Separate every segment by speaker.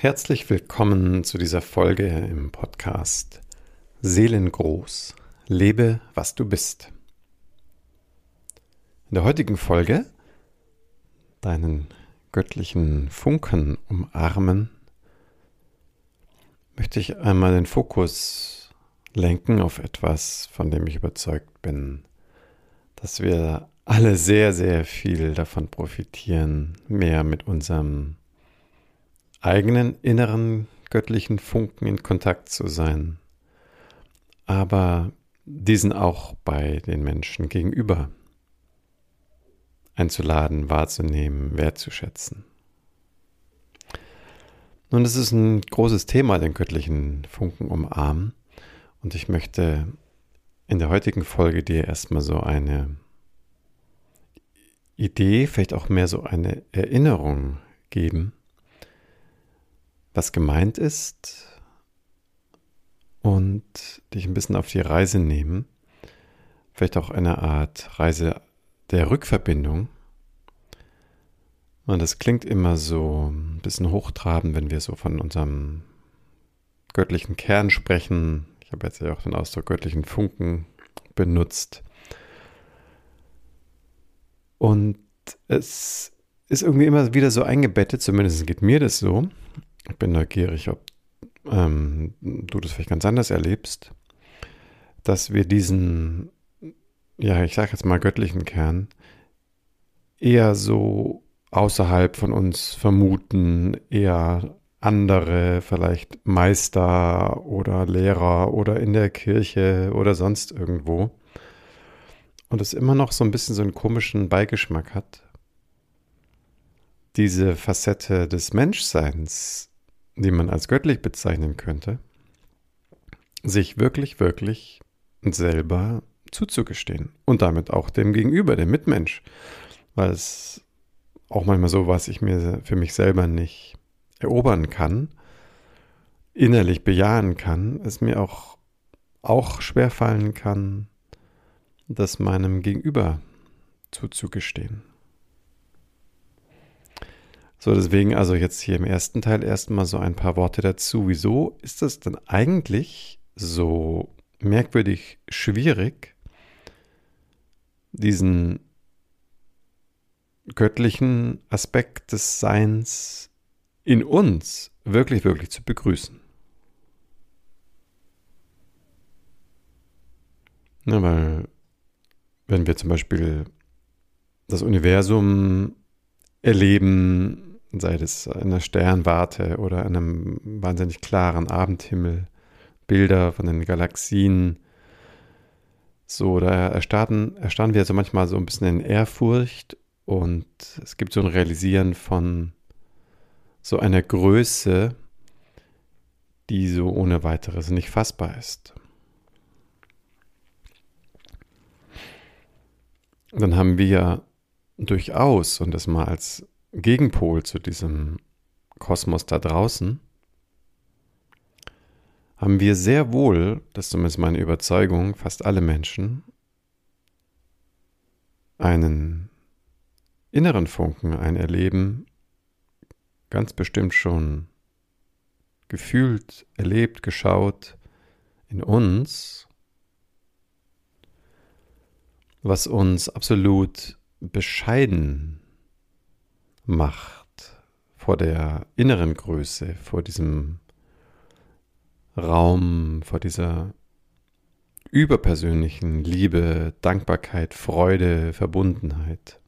Speaker 1: Herzlich willkommen zu dieser Folge im Podcast Seelengroß. Lebe, was du bist. In der heutigen Folge deinen göttlichen Funken umarmen, möchte ich einmal den Fokus lenken auf etwas, von dem ich überzeugt bin, dass wir alle sehr, sehr viel davon profitieren, mehr mit unserem eigenen inneren göttlichen Funken in Kontakt zu sein, aber diesen auch bei den Menschen gegenüber einzuladen, wahrzunehmen, wertzuschätzen. Nun, es ist ein großes Thema, den göttlichen Funken umarmen. Und ich möchte in der heutigen Folge dir erstmal so eine Idee, vielleicht auch mehr so eine Erinnerung geben, was gemeint ist und dich ein bisschen auf die Reise nehmen. Vielleicht auch eine Art Reise der Rückverbindung. Und das klingt immer so ein bisschen hochtrabend, wenn wir so von unserem göttlichen Kern sprechen. Ich habe jetzt ja auch den Ausdruck göttlichen Funken benutzt. Und es ist irgendwie immer wieder so eingebettet, zumindest geht mir das so, ich bin neugierig, ob ähm, du das vielleicht ganz anders erlebst, dass wir diesen, ja, ich sage jetzt mal göttlichen Kern, eher so außerhalb von uns vermuten, eher andere, vielleicht Meister oder Lehrer oder in der Kirche oder sonst irgendwo. Und es immer noch so ein bisschen so einen komischen Beigeschmack hat. Diese Facette des Menschseins die man als göttlich bezeichnen könnte, sich wirklich, wirklich selber zuzugestehen und damit auch dem Gegenüber, dem Mitmensch, weil es auch manchmal so, was ich mir für mich selber nicht erobern kann, innerlich bejahen kann, es mir auch, auch schwerfallen kann, das meinem Gegenüber zuzugestehen. So, deswegen also jetzt hier im ersten Teil erstmal so ein paar Worte dazu. Wieso ist es denn eigentlich so merkwürdig schwierig, diesen göttlichen Aspekt des Seins in uns wirklich, wirklich zu begrüßen? Na, weil wenn wir zum Beispiel das Universum erleben, sei es in der Sternwarte oder einem wahnsinnig klaren Abendhimmel, Bilder von den Galaxien. So, da erstarren, erstarren wir so manchmal so ein bisschen in Ehrfurcht und es gibt so ein Realisieren von so einer Größe, die so ohne weiteres nicht fassbar ist. Dann haben wir durchaus, und das mal als Gegenpol zu diesem Kosmos da draußen, haben wir sehr wohl, das ist zumindest meine Überzeugung, fast alle Menschen, einen inneren Funken, ein Erleben ganz bestimmt schon gefühlt, erlebt, geschaut in uns, was uns absolut bescheiden macht vor der inneren Größe, vor diesem Raum, vor dieser überpersönlichen Liebe, Dankbarkeit, Freude, Verbundenheit.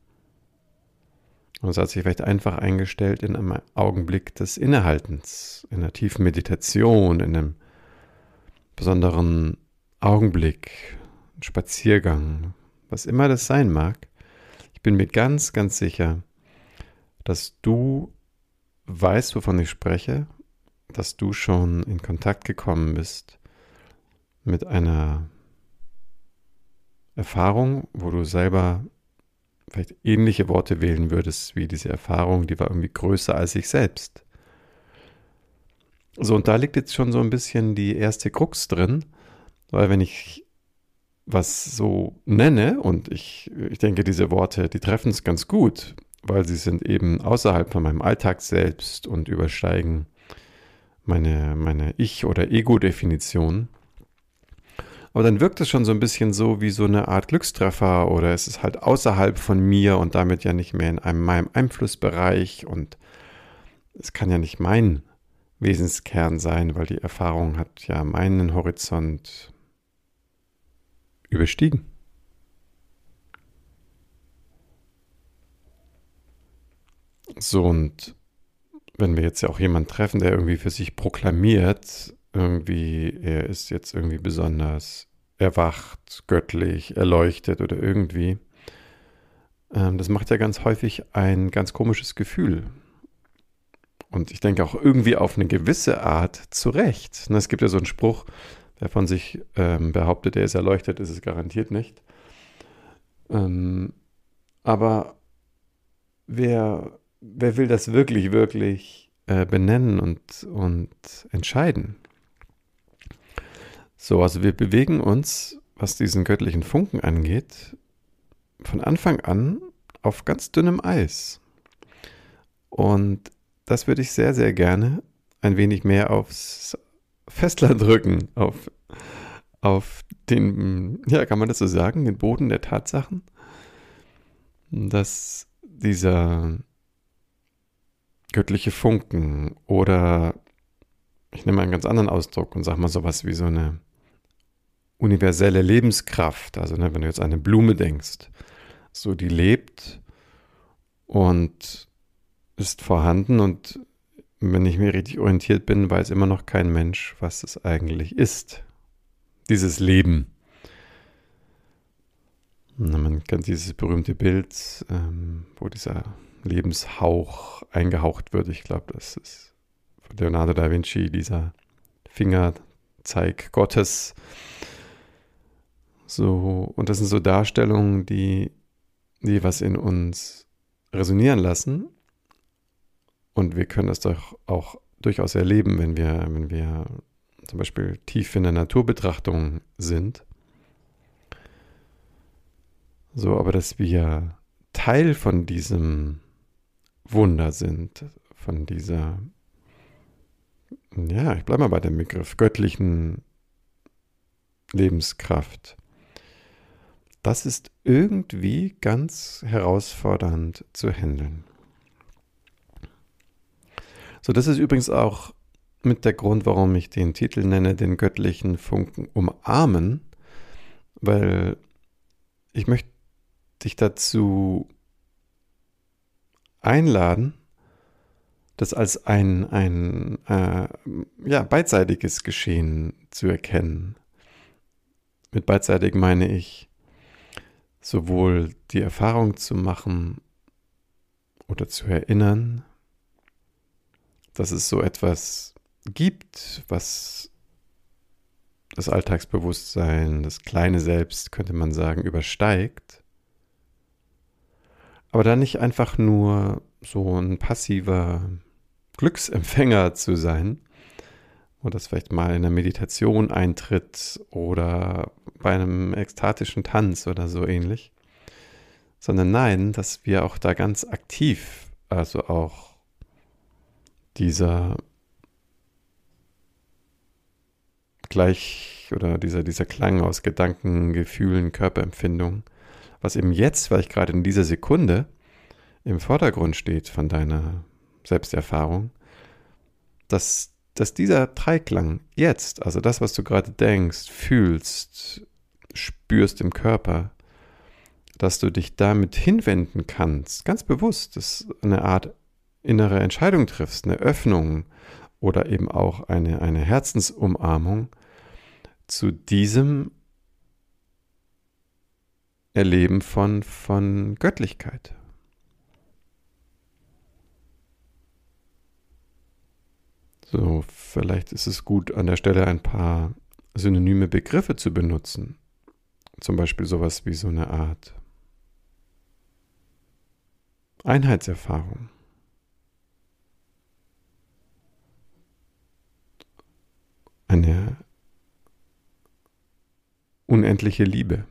Speaker 1: Und es hat sich vielleicht einfach eingestellt in einem Augenblick des Innehaltens, in einer tiefen Meditation, in einem besonderen Augenblick, Spaziergang, was immer das sein mag. Ich bin mir ganz, ganz sicher, dass du weißt, wovon ich spreche, dass du schon in Kontakt gekommen bist mit einer Erfahrung, wo du selber vielleicht ähnliche Worte wählen würdest wie diese Erfahrung, die war irgendwie größer als ich selbst. So, und da liegt jetzt schon so ein bisschen die erste Krux drin, weil wenn ich was so nenne, und ich, ich denke, diese Worte, die treffen es ganz gut, weil sie sind eben außerhalb von meinem Alltag selbst und übersteigen meine, meine Ich- oder Ego-Definition. Aber dann wirkt es schon so ein bisschen so wie so eine Art Glückstreffer oder es ist halt außerhalb von mir und damit ja nicht mehr in einem, meinem Einflussbereich und es kann ja nicht mein Wesenskern sein, weil die Erfahrung hat ja meinen Horizont überstiegen. So, und wenn wir jetzt ja auch jemanden treffen, der irgendwie für sich proklamiert, irgendwie, er ist jetzt irgendwie besonders erwacht, göttlich, erleuchtet oder irgendwie, ähm, das macht ja ganz häufig ein ganz komisches Gefühl. Und ich denke auch irgendwie auf eine gewisse Art zurecht. Ne, es gibt ja so einen Spruch, der von sich ähm, behauptet, er ist erleuchtet, ist es garantiert nicht. Ähm, aber wer wer will das wirklich, wirklich äh, benennen und, und entscheiden? So, also wir bewegen uns, was diesen göttlichen Funken angeht, von Anfang an auf ganz dünnem Eis. Und das würde ich sehr, sehr gerne ein wenig mehr aufs Festland drücken, auf, auf den, ja, kann man das so sagen, den Boden der Tatsachen, dass dieser göttliche Funken oder ich nehme einen ganz anderen Ausdruck und sage mal sowas wie so eine universelle Lebenskraft. Also ne, wenn du jetzt eine Blume denkst, so die lebt und ist vorhanden und wenn ich mir richtig orientiert bin, weiß immer noch kein Mensch, was es eigentlich ist. Dieses Leben. Man kennt dieses berühmte Bild, ähm, wo dieser Lebenshauch eingehaucht wird. Ich glaube, das ist von Leonardo da Vinci dieser Fingerzeig Gottes. So, und das sind so Darstellungen, die, die was in uns resonieren lassen. Und wir können das doch auch durchaus erleben, wenn wir, wenn wir zum Beispiel tief in der Naturbetrachtung sind. So, aber dass wir Teil von diesem Wunder sind, von dieser, ja, ich bleibe mal bei dem Begriff, göttlichen Lebenskraft. Das ist irgendwie ganz herausfordernd zu handeln. So, das ist übrigens auch mit der Grund, warum ich den Titel nenne, den göttlichen Funken umarmen, weil ich möchte dich dazu einladen, das als ein, ein äh, ja, beidseitiges Geschehen zu erkennen. Mit beidseitig meine ich, sowohl die Erfahrung zu machen oder zu erinnern, dass es so etwas gibt, was das Alltagsbewusstsein, das kleine Selbst, könnte man sagen, übersteigt aber dann nicht einfach nur so ein passiver Glücksempfänger zu sein, wo das vielleicht mal in der Meditation eintritt oder bei einem ekstatischen Tanz oder so ähnlich, sondern nein, dass wir auch da ganz aktiv, also auch dieser gleich oder dieser, dieser Klang aus Gedanken, Gefühlen, Körperempfindung, was eben jetzt, vielleicht gerade in dieser Sekunde, im Vordergrund steht von deiner Selbsterfahrung, dass, dass dieser Dreiklang jetzt, also das, was du gerade denkst, fühlst, spürst im Körper, dass du dich damit hinwenden kannst, ganz bewusst, dass eine Art innere Entscheidung triffst, eine Öffnung oder eben auch eine, eine Herzensumarmung zu diesem Erleben von, von Göttlichkeit. So, vielleicht ist es gut, an der Stelle ein paar synonyme Begriffe zu benutzen. Zum Beispiel sowas wie so eine Art Einheitserfahrung. Eine unendliche Liebe.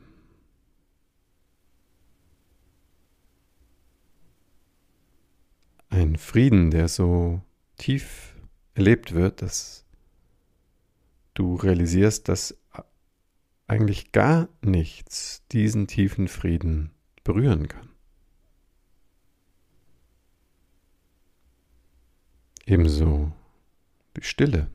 Speaker 1: Ein Frieden, der so tief erlebt wird, dass du realisierst, dass eigentlich gar nichts diesen tiefen Frieden berühren kann. Ebenso die Stille.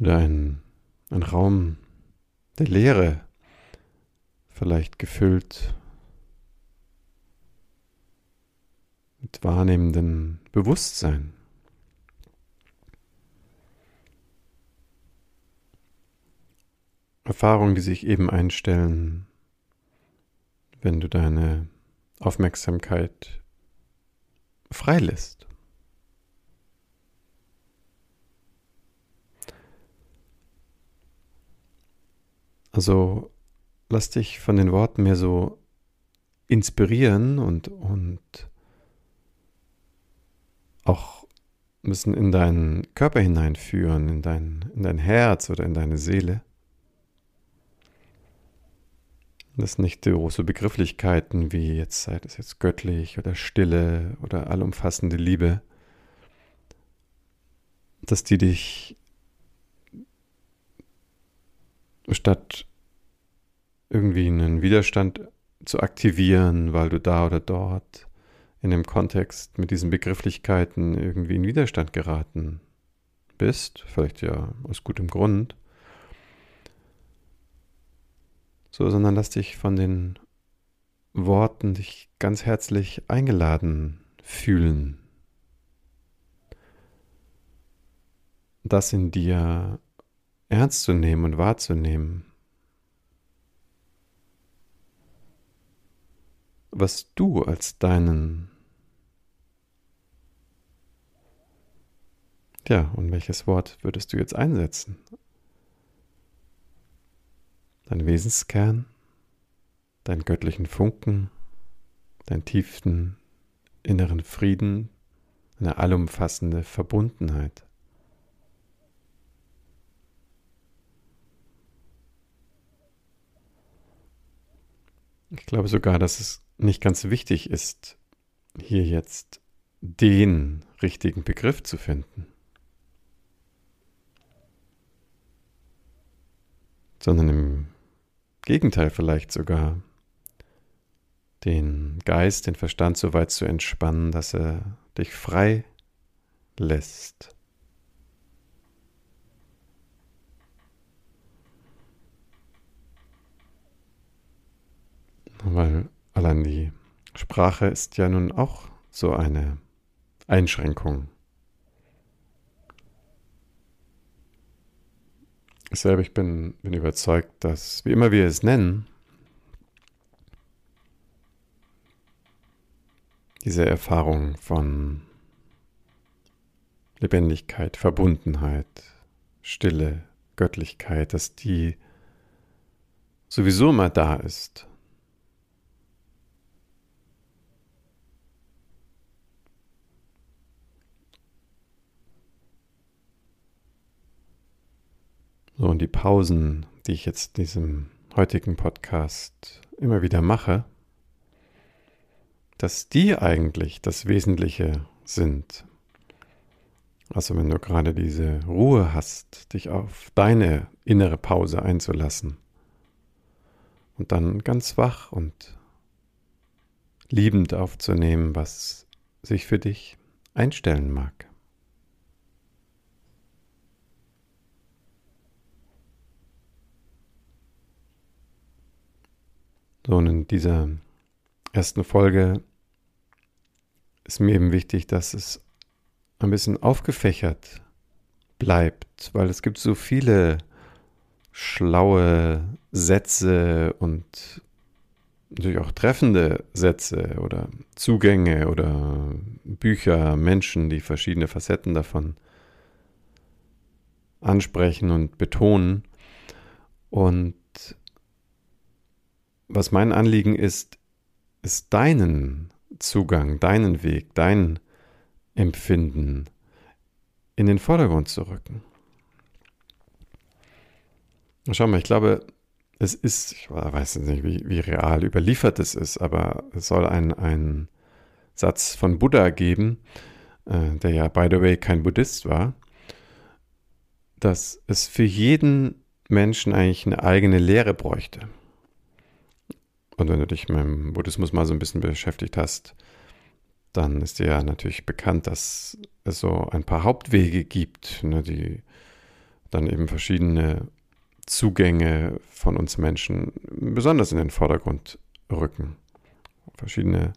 Speaker 1: Oder ein, ein Raum der Leere, vielleicht gefüllt mit wahrnehmendem Bewusstsein. Erfahrungen, die sich eben einstellen, wenn du deine Aufmerksamkeit freilässt. Also lass dich von den Worten mehr so inspirieren und, und auch ein bisschen in deinen Körper hineinführen, in dein, in dein Herz oder in deine Seele. Das sind nicht große Begrifflichkeiten wie jetzt sei das jetzt göttlich oder Stille oder allumfassende Liebe, dass die dich statt irgendwie einen Widerstand zu aktivieren, weil du da oder dort in dem Kontext mit diesen Begrifflichkeiten irgendwie in Widerstand geraten bist, vielleicht ja aus gutem Grund, so, sondern lass dich von den Worten dich ganz herzlich eingeladen fühlen. Das in dir ernst zu nehmen und wahrzunehmen. Was du als deinen Ja, und welches Wort würdest du jetzt einsetzen? Dein Wesenskern, deinen göttlichen Funken, deinen tiefsten inneren Frieden, eine allumfassende Verbundenheit. Ich glaube sogar, dass es nicht ganz wichtig ist, hier jetzt den richtigen Begriff zu finden, sondern im Gegenteil vielleicht sogar den Geist, den Verstand so weit zu entspannen, dass er dich frei lässt. Weil allein die Sprache ist ja nun auch so eine Einschränkung. Ich selber, ich bin, bin überzeugt, dass, wie immer wir es nennen, diese Erfahrung von Lebendigkeit, Verbundenheit, Stille, Göttlichkeit, dass die sowieso immer da ist. So, und die Pausen, die ich jetzt in diesem heutigen Podcast immer wieder mache, dass die eigentlich das Wesentliche sind. Also wenn du gerade diese Ruhe hast, dich auf deine innere Pause einzulassen und dann ganz wach und liebend aufzunehmen, was sich für dich einstellen mag. So, und in dieser ersten Folge ist mir eben wichtig, dass es ein bisschen aufgefächert bleibt, weil es gibt so viele schlaue Sätze und natürlich auch treffende Sätze oder Zugänge oder Bücher, Menschen, die verschiedene Facetten davon ansprechen und betonen. Und was mein Anliegen ist, ist deinen Zugang, deinen Weg, dein Empfinden in den Vordergrund zu rücken. Schau mal, ich glaube, es ist, ich weiß nicht, wie, wie real überliefert es ist, aber es soll ein, ein Satz von Buddha geben, äh, der ja, by the way, kein Buddhist war, dass es für jeden Menschen eigentlich eine eigene Lehre bräuchte. Und wenn du dich mit dem Buddhismus mal so ein bisschen beschäftigt hast, dann ist dir ja natürlich bekannt, dass es so ein paar Hauptwege gibt, ne, die dann eben verschiedene Zugänge von uns Menschen besonders in den Vordergrund rücken. Verschiedene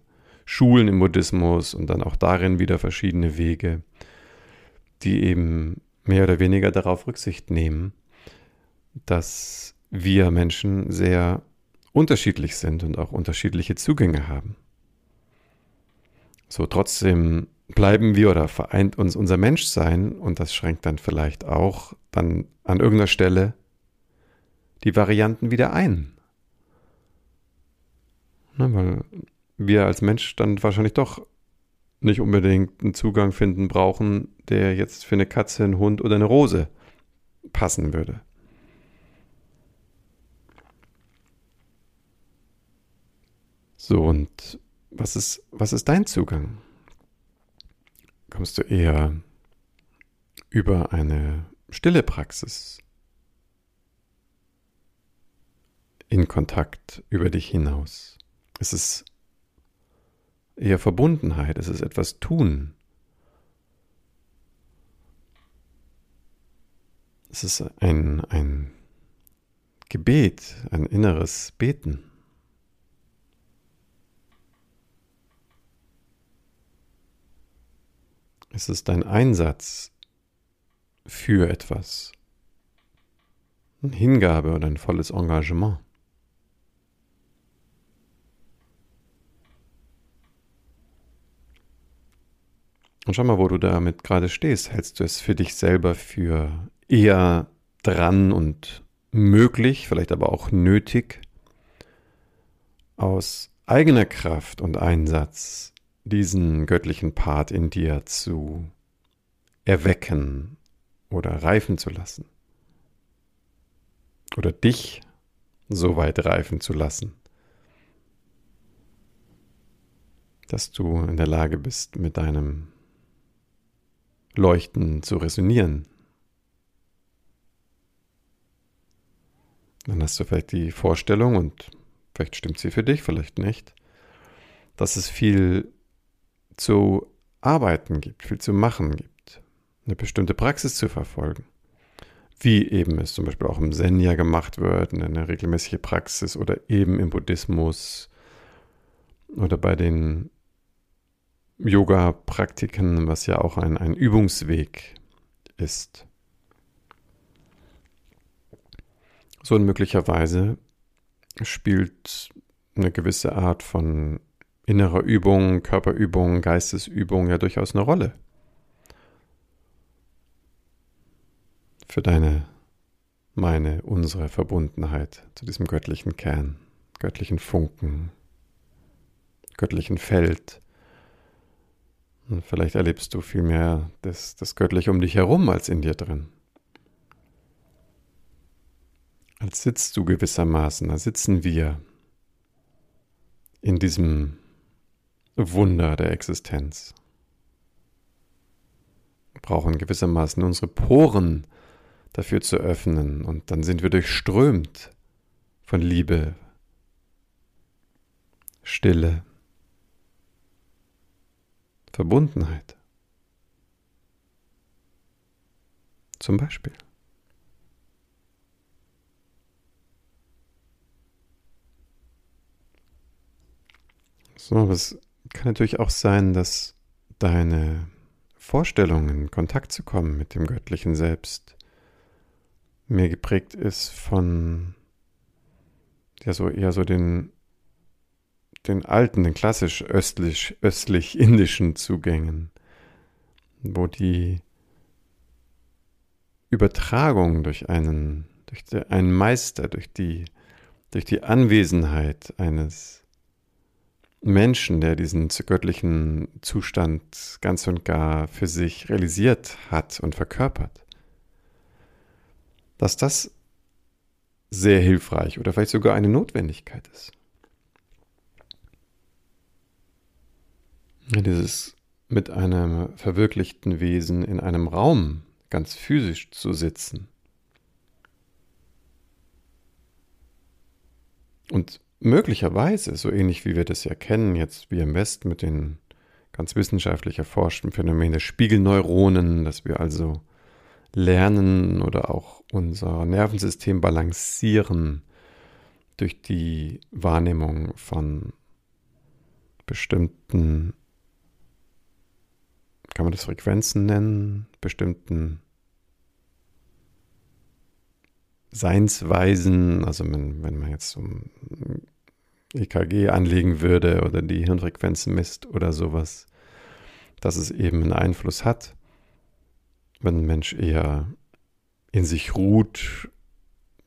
Speaker 1: Schulen im Buddhismus und dann auch darin wieder verschiedene Wege, die eben mehr oder weniger darauf Rücksicht nehmen, dass wir Menschen sehr unterschiedlich sind und auch unterschiedliche Zugänge haben. So trotzdem bleiben wir oder vereint uns unser Menschsein und das schränkt dann vielleicht auch dann an irgendeiner Stelle die Varianten wieder ein. Na, weil wir als Mensch dann wahrscheinlich doch nicht unbedingt einen Zugang finden brauchen, der jetzt für eine Katze, einen Hund oder eine Rose passen würde. So, und was ist, was ist dein Zugang? Kommst du eher über eine stille Praxis in Kontakt über dich hinaus? Es ist eher Verbundenheit, es ist etwas tun. Es ist ein, ein Gebet, ein inneres Beten. Es ist ein Einsatz für etwas, eine Hingabe oder ein volles Engagement. Und schau mal, wo du damit gerade stehst. Hältst du es für dich selber für eher dran und möglich, vielleicht aber auch nötig, aus eigener Kraft und Einsatz diesen göttlichen Part in dir zu erwecken oder reifen zu lassen? Oder dich so weit reifen zu lassen, dass du in der Lage bist, mit deinem Leuchten zu resonieren. Dann hast du vielleicht die Vorstellung, und vielleicht stimmt sie für dich, vielleicht nicht, dass es viel zu arbeiten gibt, viel zu machen gibt, eine bestimmte Praxis zu verfolgen. Wie eben es zum Beispiel auch im Zen ja gemacht wird, eine regelmäßige Praxis oder eben im Buddhismus oder bei den Yoga-Praktiken, was ja auch ein, ein Übungsweg ist. So und möglicherweise spielt eine gewisse Art von innerer Übung, Körperübung, Geistesübung ja durchaus eine Rolle. Für deine, meine, unsere Verbundenheit zu diesem göttlichen Kern, göttlichen Funken, göttlichen Feld, und vielleicht erlebst du viel mehr das, das Göttliche um dich herum als in dir drin. Als sitzt du gewissermaßen, als sitzen wir in diesem Wunder der Existenz. Wir brauchen gewissermaßen unsere Poren dafür zu öffnen und dann sind wir durchströmt von Liebe, Stille, Verbundenheit. Zum Beispiel. So, es kann natürlich auch sein, dass deine Vorstellung, in Kontakt zu kommen mit dem göttlichen Selbst, mehr geprägt ist von ja so eher so den den alten, den klassisch östlich, östlich-indischen Zugängen, wo die Übertragung durch einen, durch einen Meister, durch die, durch die Anwesenheit eines Menschen, der diesen göttlichen Zustand ganz und gar für sich realisiert hat und verkörpert, dass das sehr hilfreich oder vielleicht sogar eine Notwendigkeit ist. Dieses mit einem verwirklichten Wesen in einem Raum ganz physisch zu sitzen. Und möglicherweise, so ähnlich wie wir das ja kennen, jetzt wie im Westen mit den ganz wissenschaftlich erforschten Phänomenen der Spiegelneuronen, dass wir also lernen oder auch unser Nervensystem balancieren durch die Wahrnehmung von bestimmten kann man das Frequenzen nennen, bestimmten Seinsweisen, also wenn, wenn man jetzt so ein EKG anlegen würde oder die Hirnfrequenzen misst oder sowas, dass es eben einen Einfluss hat. Wenn ein Mensch eher in sich ruht,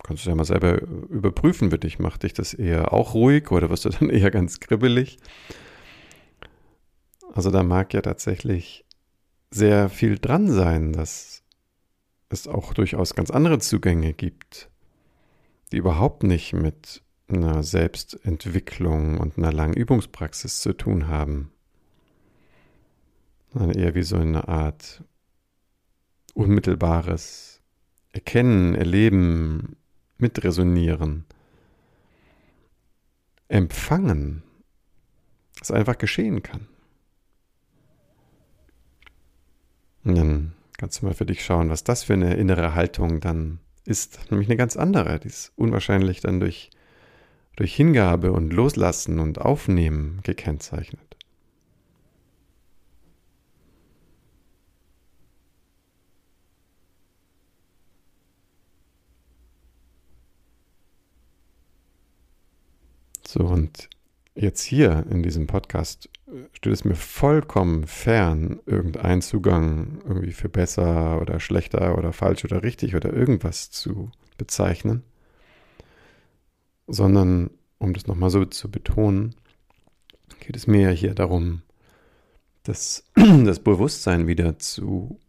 Speaker 1: kannst du ja mal selber überprüfen für dich. Macht dich das eher auch ruhig oder wirst du dann eher ganz kribbelig? Also da mag ja tatsächlich sehr viel dran sein, dass es auch durchaus ganz andere Zugänge gibt, die überhaupt nicht mit einer Selbstentwicklung und einer langen Übungspraxis zu tun haben, sondern eher wie so eine Art unmittelbares Erkennen, Erleben, Mitresonieren, Empfangen, das einfach geschehen kann. Und dann kannst du mal für dich schauen, was das für eine innere Haltung dann ist. Nämlich eine ganz andere. Die ist unwahrscheinlich dann durch, durch Hingabe und Loslassen und Aufnehmen gekennzeichnet. So, und jetzt hier in diesem Podcast steht es mir vollkommen fern, irgendeinen Zugang irgendwie für besser oder schlechter oder falsch oder richtig oder irgendwas zu bezeichnen, sondern, um das nochmal so zu betonen, geht es mir ja hier darum, das, das Bewusstsein wieder zu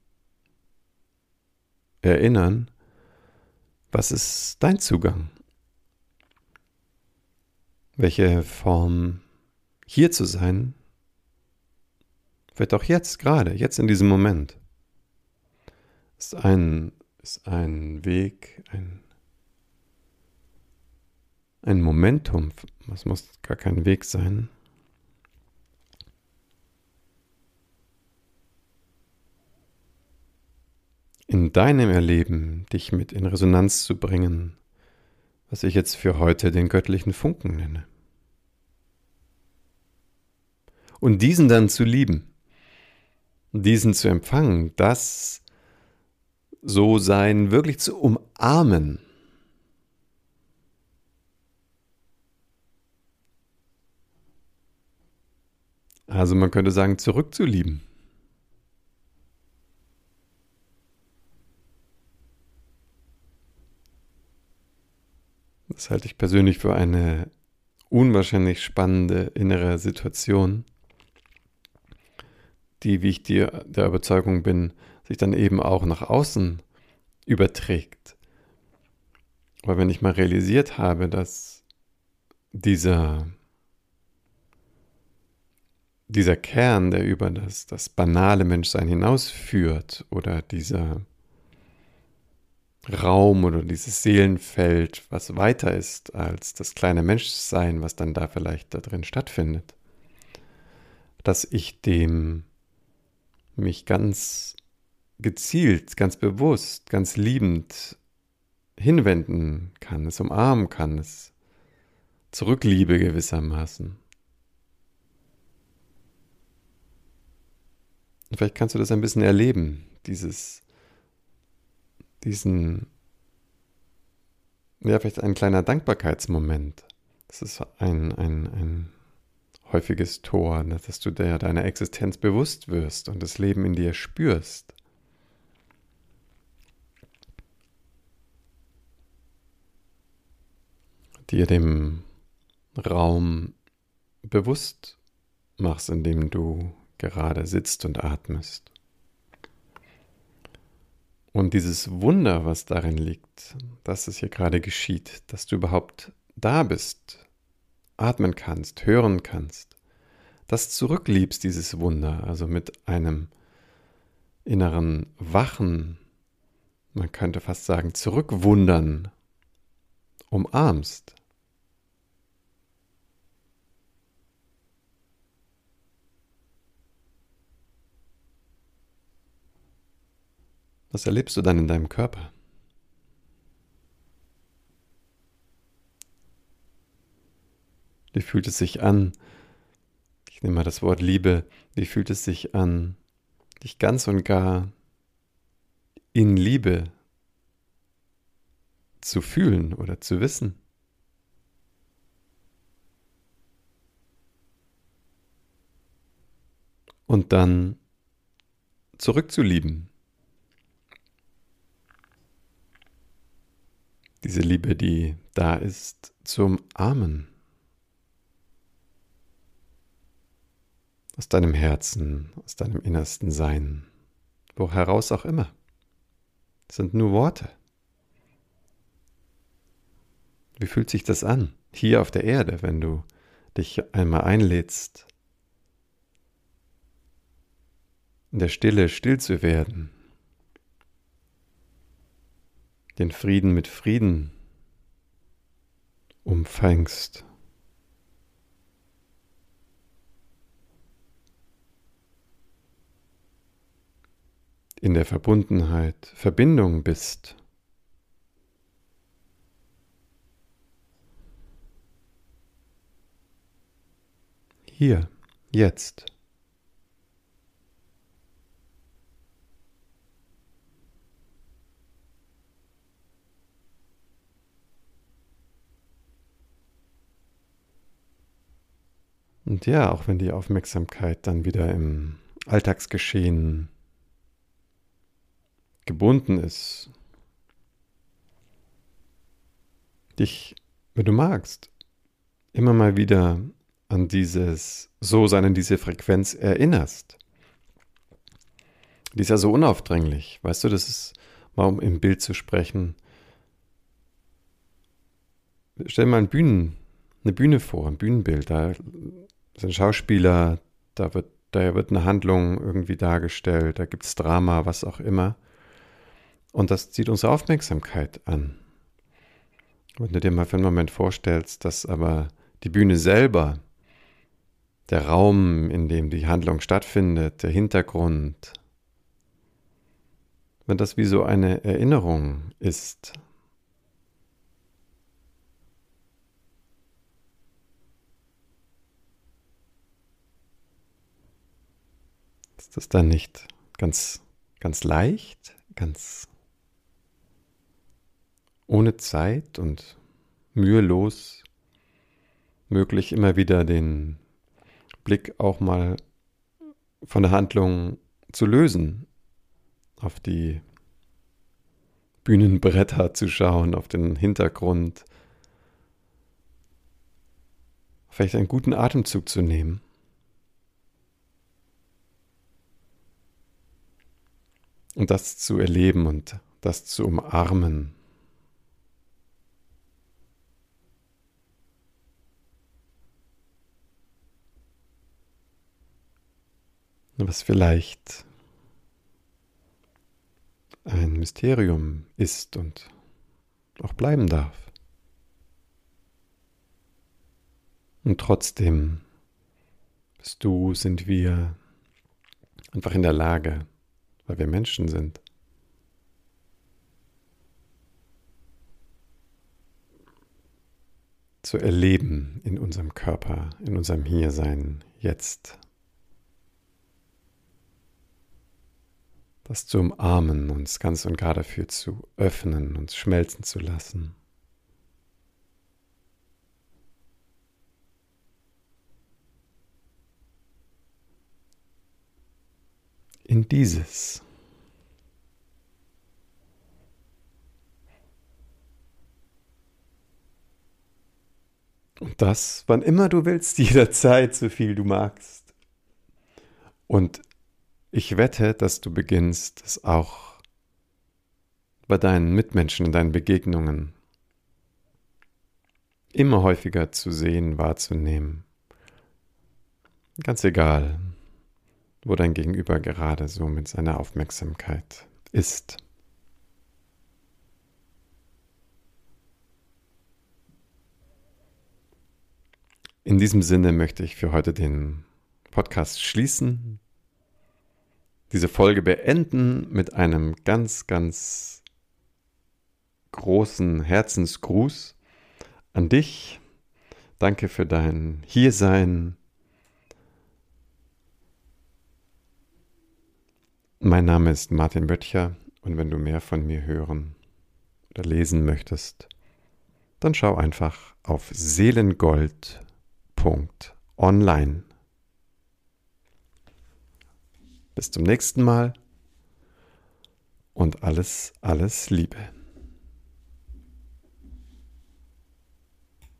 Speaker 1: erinnern, was ist dein Zugang? Welche Form hier zu sein Vielleicht auch jetzt, gerade, jetzt in diesem Moment. Ist ein, ist ein Weg, ein, ein Momentum, es muss gar kein Weg sein. In deinem Erleben dich mit in Resonanz zu bringen, was ich jetzt für heute den göttlichen Funken nenne. Und diesen dann zu lieben diesen zu empfangen, das so sein wirklich zu umarmen. Also man könnte sagen, zurückzulieben. Das halte ich persönlich für eine unwahrscheinlich spannende innere Situation die, wie ich dir der Überzeugung bin, sich dann eben auch nach außen überträgt. Aber wenn ich mal realisiert habe, dass dieser, dieser Kern, der über das, das banale Menschsein hinausführt, oder dieser Raum oder dieses Seelenfeld, was weiter ist als das kleine Menschsein, was dann da vielleicht da drin stattfindet, dass ich dem mich ganz gezielt, ganz bewusst, ganz liebend hinwenden kann, es umarmen kann, es zurückliebe gewissermaßen. Und vielleicht kannst du das ein bisschen erleben, dieses, diesen, ja, vielleicht ein kleiner Dankbarkeitsmoment. Das ist ein, ein, ein häufiges Tor, ne, dass du dir deiner Existenz bewusst wirst und das Leben in dir spürst. Dir dem Raum bewusst machst, in dem du gerade sitzt und atmest. Und dieses Wunder, was darin liegt, dass es hier gerade geschieht, dass du überhaupt da bist, atmen kannst, hören kannst, das zurückliebst, dieses Wunder, also mit einem inneren Wachen, man könnte fast sagen, zurückwundern, umarmst. Was erlebst du dann in deinem Körper? Wie fühlt es sich an? Ich nehme mal das Wort Liebe. Wie fühlt es sich an, dich ganz und gar in Liebe zu fühlen oder zu wissen? Und dann zurückzulieben. Diese Liebe, die da ist, zum Armen. Aus deinem Herzen, aus deinem innersten Sein, wo heraus auch immer. Das sind nur Worte. Wie fühlt sich das an, hier auf der Erde, wenn du dich einmal einlädst, in der Stille still zu werden, den Frieden mit Frieden umfängst. in der Verbundenheit, Verbindung bist. Hier, jetzt. Und ja, auch wenn die Aufmerksamkeit dann wieder im Alltagsgeschehen gebunden ist, dich, wenn du magst, immer mal wieder an dieses So-Sein, an diese Frequenz erinnerst. Die ist ja so unaufdringlich. Weißt du, das ist, mal um im Bild zu sprechen. Stell mal ein Bühnen, eine Bühne vor, ein Bühnenbild. Da sind Schauspieler, da wird, da wird eine Handlung irgendwie dargestellt, da gibt es Drama, was auch immer. Und das zieht unsere Aufmerksamkeit an. Wenn du dir mal für einen Moment vorstellst, dass aber die Bühne selber, der Raum, in dem die Handlung stattfindet, der Hintergrund, wenn das wie so eine Erinnerung ist Ist das dann nicht ganz, ganz leicht, ganz ohne Zeit und mühelos möglich, immer wieder den Blick auch mal von der Handlung zu lösen, auf die Bühnenbretter zu schauen, auf den Hintergrund, vielleicht einen guten Atemzug zu nehmen. Und das zu erleben und das zu umarmen. Was vielleicht ein Mysterium ist und auch bleiben darf. Und trotzdem bist du, sind wir einfach in der Lage, weil wir Menschen sind. Zu erleben in unserem Körper, in unserem Hiersein, jetzt. Das zu umarmen, uns ganz und gar dafür zu öffnen, uns schmelzen zu lassen. In dieses. Und das, wann immer du willst, jederzeit, so viel du magst. Und ich wette, dass du beginnst, es auch bei deinen Mitmenschen, in deinen Begegnungen immer häufiger zu sehen, wahrzunehmen. Ganz egal, wo dein Gegenüber gerade so mit seiner Aufmerksamkeit ist. In diesem Sinne möchte ich für heute den Podcast schließen, diese Folge beenden mit einem ganz, ganz großen Herzensgruß an dich. Danke für dein Hiersein. Mein Name ist Martin Böttcher und wenn du mehr von mir hören oder lesen möchtest, dann schau einfach auf seelengold.online. Bis zum nächsten Mal und alles, alles Liebe.